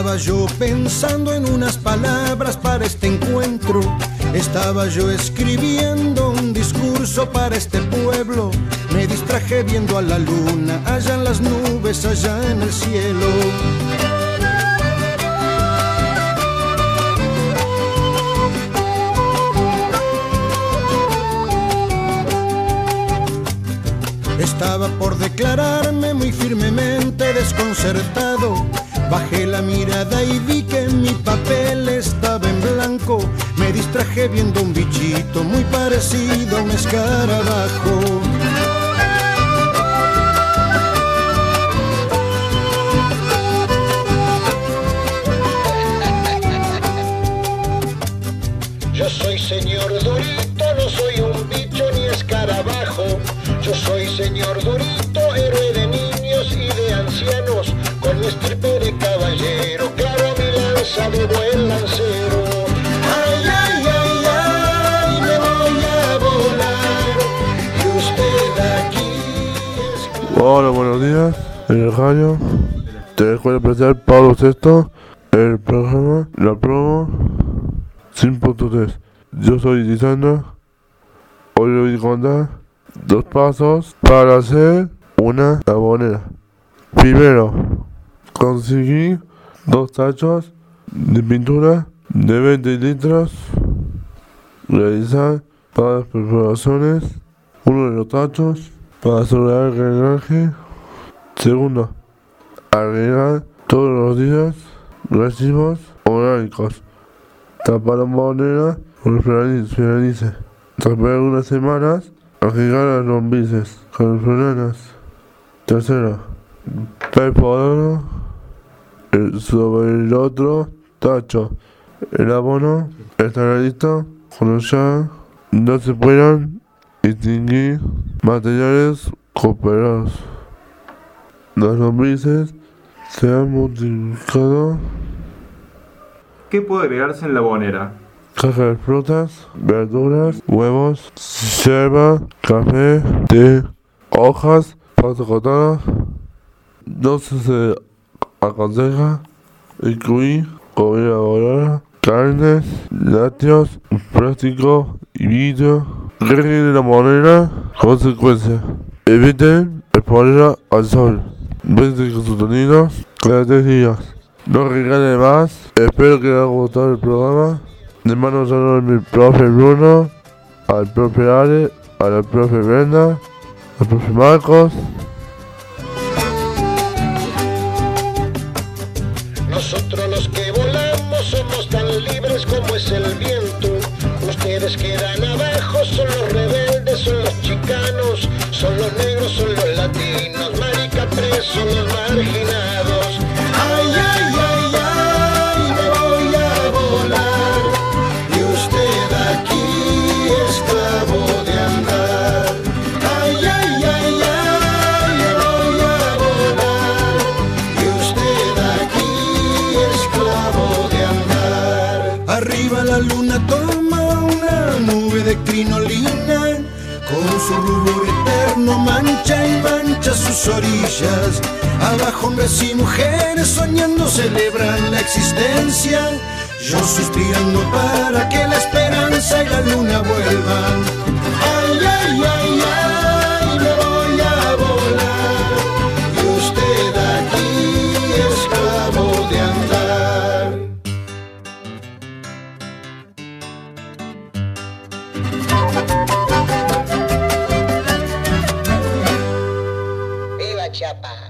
Estaba yo pensando en unas palabras para este encuentro. Estaba yo escribiendo un discurso para este pueblo. Me distraje viendo a la luna, allá en las nubes, allá en el cielo. Estaba por declararme muy firmemente desconcertado. Bajé la mirada y vi que mi papel estaba en blanco. Me distraje viendo un bichito muy parecido a un escarabajo. Yo soy señor Dorito, no soy un bicho ni escarabajo. Yo soy señor Dorito, héroe de lanza de buen lancero. Ay, ay, ay, ay, me voy a volar, y usted aquí es... Hola, buenos días. En el radio, te escuela especial Pablo VI, el programa, la promo 5.3. Yo soy Lisandra. Hoy voy a contar dos pasos para hacer una abonera. Primero, conseguí dos tachos de pintura de 20 litros. Realizar todas las preparaciones. Uno de los tachos para asegurar el drenaje. Segundo, agregar todos los días recibos orgánicos. Tapar la moneda con el. Tapar algunas semanas, agregar las lombrices con las flores. Tercero, el- sobre el otro tacho. El abono estará listo cuando ya no se puedan distinguir materiales cooperados. Las lombrices se han multiplicado ¿Qué puede agregarse en la bonera? caja de frutas, verduras, huevos, yerba, café, té, hojas, pasta cortada. No se, se aconseja incluir volada, carnes, lácteos, plástico y vidrio. Reglen la moneda, consecuencia. Eviten exponerla al sol. Vence con sus sonidos cada tres días. No regale más. Espero que les haya gustado el programa. Le mando un saludo a mi profe Bruno, al profe Ale, a la profe Brenda, al profe Marcos. Nosotros los que volamos somos tan libres como es el viento. Ustedes quedan abajo, son los rebeldes, son los chicanos, son los negros, son los latinos, marica presos, los marginados. de crinolina, con su rubor eterno mancha y mancha sus orillas. Abajo hombres y mujeres soñando celebran la existencia, yo suspirando para que la esperanza y la luna vuelvan. Ay, ay, 下吧。